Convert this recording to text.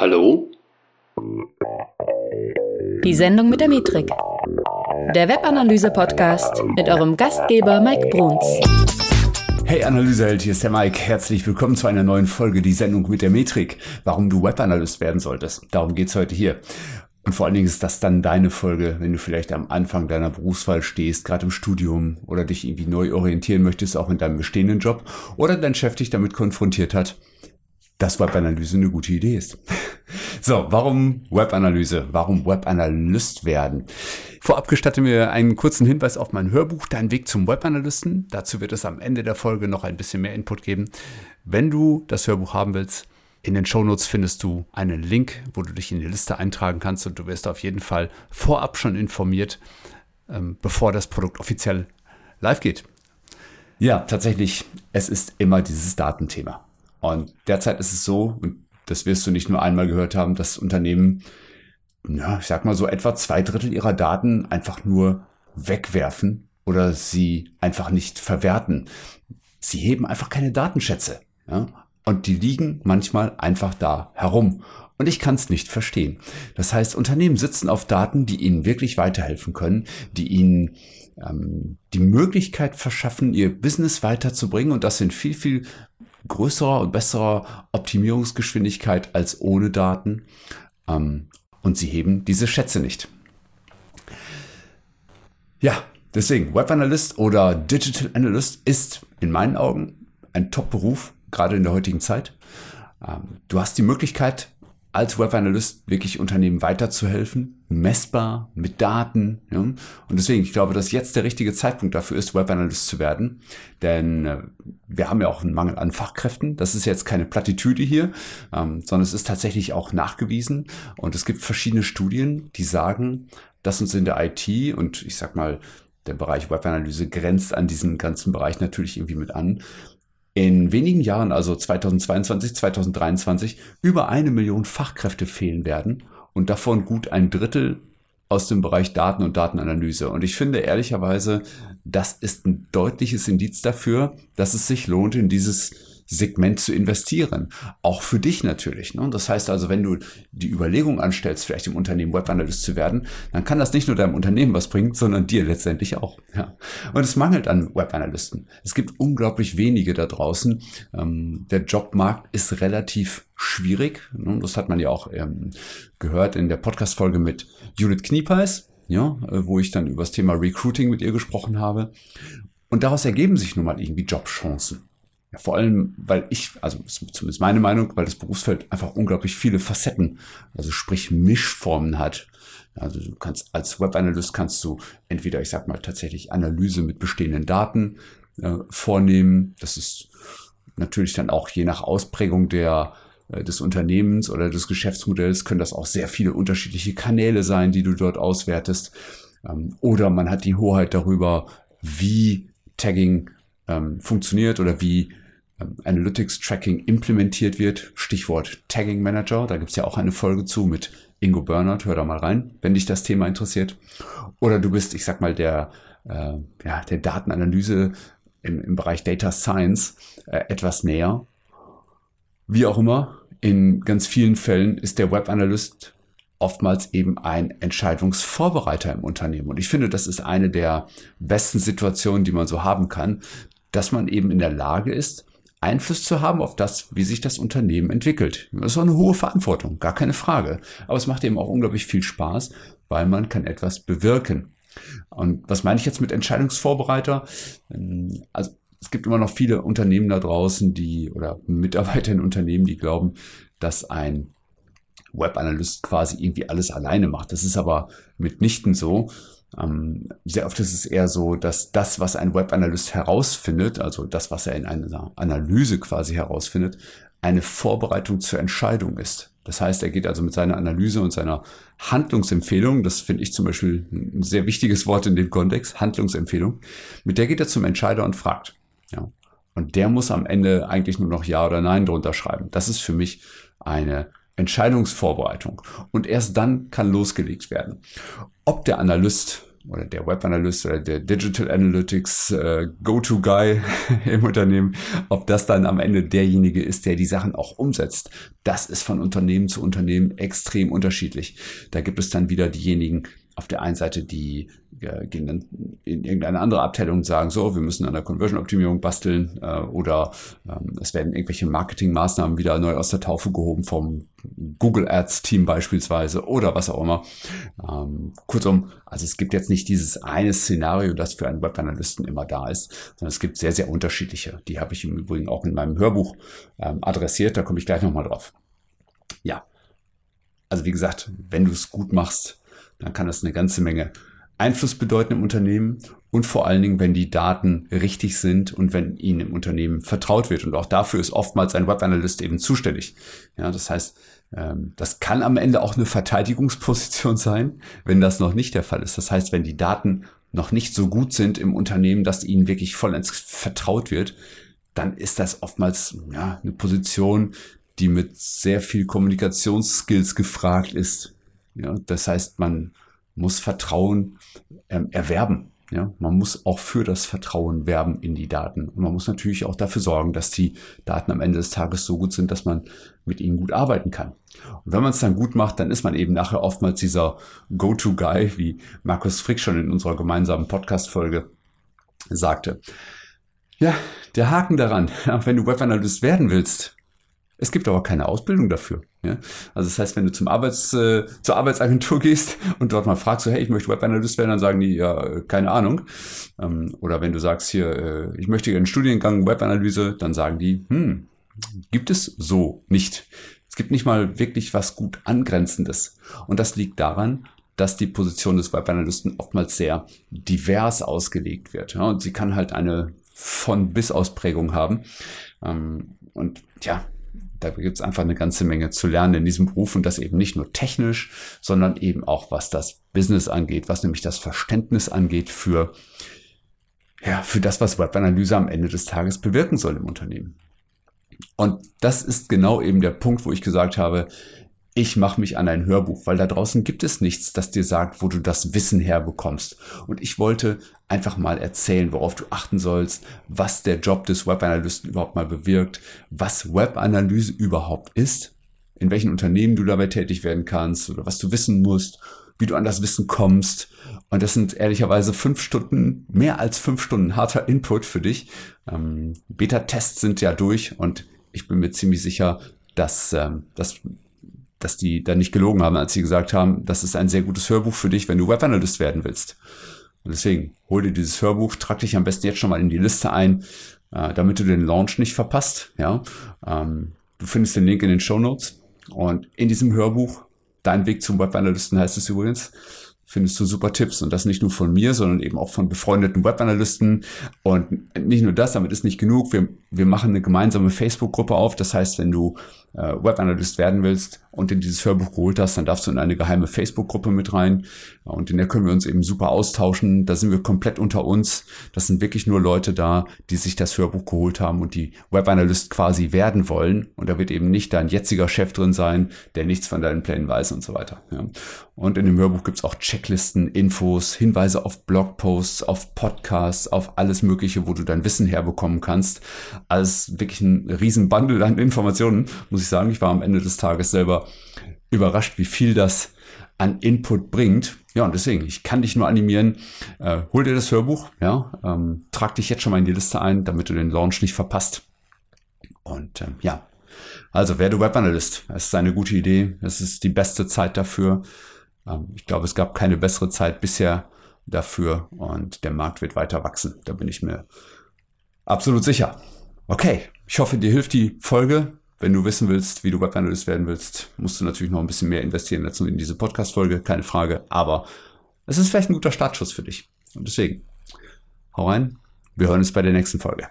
Hallo? Die Sendung mit der Metrik. Der Webanalyse-Podcast mit eurem Gastgeber Mike Bruns. Hey Analyseheld, hier ist der Mike. Herzlich willkommen zu einer neuen Folge, die Sendung mit der Metrik. Warum du Webanalyst werden solltest. Darum geht's heute hier. Und vor allen Dingen ist das dann deine Folge, wenn du vielleicht am Anfang deiner Berufswahl stehst, gerade im Studium oder dich irgendwie neu orientieren möchtest, auch in deinem bestehenden Job oder dein Chef dich damit konfrontiert hat, dass Webanalyse eine gute Idee ist. So, warum Webanalyse? Warum Webanalyst werden? Vorab gestatte mir einen kurzen Hinweis auf mein Hörbuch Dein Weg zum Webanalysten. Dazu wird es am Ende der Folge noch ein bisschen mehr Input geben. Wenn du das Hörbuch haben willst, in den Shownotes findest du einen Link, wo du dich in die Liste eintragen kannst und du wirst auf jeden Fall vorab schon informiert, ähm, bevor das Produkt offiziell live geht. Ja, tatsächlich, es ist immer dieses Datenthema. Und derzeit ist es so, und das wirst du nicht nur einmal gehört haben, dass Unternehmen, ja, ich sag mal so etwa zwei Drittel ihrer Daten einfach nur wegwerfen oder sie einfach nicht verwerten. Sie heben einfach keine Datenschätze. Ja? Und die liegen manchmal einfach da herum. Und ich kann es nicht verstehen. Das heißt, Unternehmen sitzen auf Daten, die ihnen wirklich weiterhelfen können, die ihnen ähm, die Möglichkeit verschaffen, ihr Business weiterzubringen und das in viel, viel größerer und besserer Optimierungsgeschwindigkeit als ohne Daten. Ähm, und sie heben diese Schätze nicht. Ja, deswegen, Web Analyst oder Digital Analyst ist in meinen Augen ein Top-Beruf gerade in der heutigen Zeit. Ähm, du hast die Möglichkeit, als Web-Analyst wirklich Unternehmen weiterzuhelfen, messbar, mit Daten. Ja? Und deswegen, ich glaube, dass jetzt der richtige Zeitpunkt dafür ist, Web-Analyst zu werden. Denn äh, wir haben ja auch einen Mangel an Fachkräften. Das ist jetzt keine Plattitüde hier, ähm, sondern es ist tatsächlich auch nachgewiesen. Und es gibt verschiedene Studien, die sagen, dass uns in der IT und ich sag mal, der Bereich Webanalyse grenzt an diesen ganzen Bereich natürlich irgendwie mit an, in wenigen Jahren, also 2022, 2023, über eine Million Fachkräfte fehlen werden und davon gut ein Drittel aus dem Bereich Daten und Datenanalyse. Und ich finde ehrlicherweise, das ist ein deutliches Indiz dafür, dass es sich lohnt, in dieses Segment zu investieren. Auch für dich natürlich. Ne? Das heißt also, wenn du die Überlegung anstellst, vielleicht im Unternehmen Webanalyst zu werden, dann kann das nicht nur deinem Unternehmen was bringen, sondern dir letztendlich auch. Ja. Und es mangelt an Webanalysten. Es gibt unglaublich wenige da draußen. Ähm, der Jobmarkt ist relativ schwierig. Ne? Das hat man ja auch ähm, gehört in der Podcast-Folge mit Judith Kniepeis ja, äh, wo ich dann über das Thema Recruiting mit ihr gesprochen habe. Und daraus ergeben sich nun mal irgendwie Jobchancen. Ja, vor allem, weil ich, also zumindest meine Meinung, weil das Berufsfeld einfach unglaublich viele Facetten, also sprich Mischformen hat. Also du kannst als Webanalyst kannst du entweder, ich sag mal, tatsächlich Analyse mit bestehenden Daten äh, vornehmen. Das ist natürlich dann auch je nach Ausprägung der äh, des Unternehmens oder des Geschäftsmodells können das auch sehr viele unterschiedliche Kanäle sein, die du dort auswertest. Ähm, oder man hat die Hoheit darüber, wie Tagging ähm, funktioniert oder wie ähm, Analytics Tracking implementiert wird. Stichwort Tagging Manager. Da gibt's ja auch eine Folge zu mit Ingo Bernhardt. Hör da mal rein, wenn dich das Thema interessiert. Oder du bist, ich sag mal, der, äh, ja, der Datenanalyse im, im Bereich Data Science äh, etwas näher. Wie auch immer, in ganz vielen Fällen ist der Web Analyst oftmals eben ein Entscheidungsvorbereiter im Unternehmen. Und ich finde, das ist eine der besten Situationen, die man so haben kann, dass man eben in der Lage ist, Einfluss zu haben auf das, wie sich das Unternehmen entwickelt. Das ist auch eine hohe Verantwortung, gar keine Frage. Aber es macht eben auch unglaublich viel Spaß, weil man kann etwas bewirken. Und was meine ich jetzt mit Entscheidungsvorbereiter? Ähm, also es gibt immer noch viele Unternehmen da draußen, die oder Mitarbeiter in Unternehmen, die glauben, dass ein Webanalyst quasi irgendwie alles alleine macht. Das ist aber mitnichten so. Ähm, sehr oft ist es eher so, dass das, was ein Webanalyst herausfindet, also das, was er in einer Analyse quasi herausfindet, eine Vorbereitung zur Entscheidung ist. Das heißt, er geht also mit seiner Analyse und seiner Handlungsempfehlung, das finde ich zum Beispiel ein sehr wichtiges Wort in dem Kontext, Handlungsempfehlung, mit der geht er zum Entscheider und fragt. Ja. Und der muss am Ende eigentlich nur noch Ja oder Nein drunter schreiben. Das ist für mich eine Entscheidungsvorbereitung. Und erst dann kann losgelegt werden. Ob der Analyst oder der Web Analyst oder der Digital Analytics äh, Go-To-Guy im Unternehmen, ob das dann am Ende derjenige ist, der die Sachen auch umsetzt. Das ist von Unternehmen zu Unternehmen extrem unterschiedlich. Da gibt es dann wieder diejenigen, auf der einen Seite die äh, gehen dann in irgendeine andere Abteilung und sagen, so, wir müssen an der Conversion-Optimierung basteln äh, oder ähm, es werden irgendwelche Marketingmaßnahmen wieder neu aus der Taufe gehoben vom Google Ads-Team beispielsweise oder was auch immer. Ähm, kurzum, also es gibt jetzt nicht dieses eine Szenario, das für einen Webanalysten immer da ist, sondern es gibt sehr, sehr unterschiedliche. Die habe ich im Übrigen auch in meinem Hörbuch ähm, adressiert, da komme ich gleich nochmal drauf. Ja, also wie gesagt, wenn du es gut machst, dann kann das eine ganze Menge Einfluss bedeuten im Unternehmen und vor allen Dingen, wenn die Daten richtig sind und wenn ihnen im Unternehmen vertraut wird. Und auch dafür ist oftmals ein Webanalyst eben zuständig. Ja, das heißt, ähm, das kann am Ende auch eine Verteidigungsposition sein, wenn das noch nicht der Fall ist. Das heißt, wenn die Daten noch nicht so gut sind im Unternehmen, dass ihnen wirklich vollends vertraut wird, dann ist das oftmals ja, eine Position, die mit sehr viel Kommunikationsskills gefragt ist. Ja, das heißt, man muss Vertrauen ähm, erwerben. Ja, man muss auch für das Vertrauen werben in die Daten. Und man muss natürlich auch dafür sorgen, dass die Daten am Ende des Tages so gut sind, dass man mit ihnen gut arbeiten kann. Und wenn man es dann gut macht, dann ist man eben nachher oftmals dieser Go-To-Guy, wie Markus Frick schon in unserer gemeinsamen Podcast-Folge sagte. Ja, der Haken daran, wenn du Webanalyst werden willst, es gibt aber keine Ausbildung dafür. Ja? Also das heißt, wenn du zum Arbeits, äh, zur Arbeitsagentur gehst und dort mal fragst, so, hey, ich möchte Webanalyst werden, dann sagen die, ja, keine Ahnung. Ähm, oder wenn du sagst, hier, äh, ich möchte einen Studiengang Webanalyse, dann sagen die, hm, gibt es so nicht. Es gibt nicht mal wirklich was gut Angrenzendes. Und das liegt daran, dass die Position des Webanalysten oftmals sehr divers ausgelegt wird. Ja? Und sie kann halt eine von bis Ausprägung haben. Ähm, und ja, da gibt es einfach eine ganze Menge zu lernen in diesem Beruf und das eben nicht nur technisch, sondern eben auch was das Business angeht, was nämlich das Verständnis angeht für, ja, für das, was Webanalyse am Ende des Tages bewirken soll im Unternehmen. Und das ist genau eben der Punkt, wo ich gesagt habe, ich mache mich an ein Hörbuch, weil da draußen gibt es nichts, das dir sagt, wo du das Wissen herbekommst. Und ich wollte einfach mal erzählen, worauf du achten sollst, was der Job des Webanalysten überhaupt mal bewirkt, was Webanalyse überhaupt ist, in welchen Unternehmen du dabei tätig werden kannst oder was du wissen musst, wie du an das Wissen kommst. Und das sind ehrlicherweise fünf Stunden, mehr als fünf Stunden harter Input für dich. Ähm, Beta-Tests sind ja durch und ich bin mir ziemlich sicher, dass, ähm, dass dass die da nicht gelogen haben, als sie gesagt haben, das ist ein sehr gutes Hörbuch für dich, wenn du Webanalyst werden willst. Und deswegen hol dir dieses Hörbuch, trag dich am besten jetzt schon mal in die Liste ein, äh, damit du den Launch nicht verpasst. Ja, ähm, du findest den Link in den Show Notes und in diesem Hörbuch, dein Weg zum Webanalysten heißt es übrigens, findest du super Tipps und das nicht nur von mir, sondern eben auch von befreundeten Webanalysten und nicht nur das, damit ist nicht genug. Wir, wir machen eine gemeinsame Facebook-Gruppe auf. Das heißt, wenn du äh, Webanalyst werden willst und in dieses Hörbuch geholt hast, dann darfst du in eine geheime Facebook-Gruppe mit rein und in der können wir uns eben super austauschen. Da sind wir komplett unter uns. Das sind wirklich nur Leute da, die sich das Hörbuch geholt haben und die Webanalyst quasi werden wollen. Und da wird eben nicht dein jetziger Chef drin sein, der nichts von deinen Plänen weiß und so weiter. Ja. Und in dem Hörbuch gibt's auch Checklisten, Infos, Hinweise auf Blogposts, auf Podcasts, auf alles Mögliche, wo du dein Wissen herbekommen kannst. Alles wirklich ein riesen Bundle an Informationen, muss ich sagen. Ich war am Ende des Tages selber überrascht, wie viel das an Input bringt. Ja, und deswegen, ich kann dich nur animieren, äh, hol dir das Hörbuch, ja, ähm, trag dich jetzt schon mal in die Liste ein, damit du den Launch nicht verpasst. Und ähm, ja, also werde Webanalyst. Das ist eine gute Idee. Es ist die beste Zeit dafür. Ähm, ich glaube, es gab keine bessere Zeit bisher dafür und der Markt wird weiter wachsen. Da bin ich mir absolut sicher. Okay, ich hoffe, dir hilft die Folge. Wenn du wissen willst, wie du Webanalyst werden willst, musst du natürlich noch ein bisschen mehr investieren dazu in diese Podcast-Folge, keine Frage. Aber es ist vielleicht ein guter Startschuss für dich. Und deswegen, hau rein. Wir hören uns bei der nächsten Folge.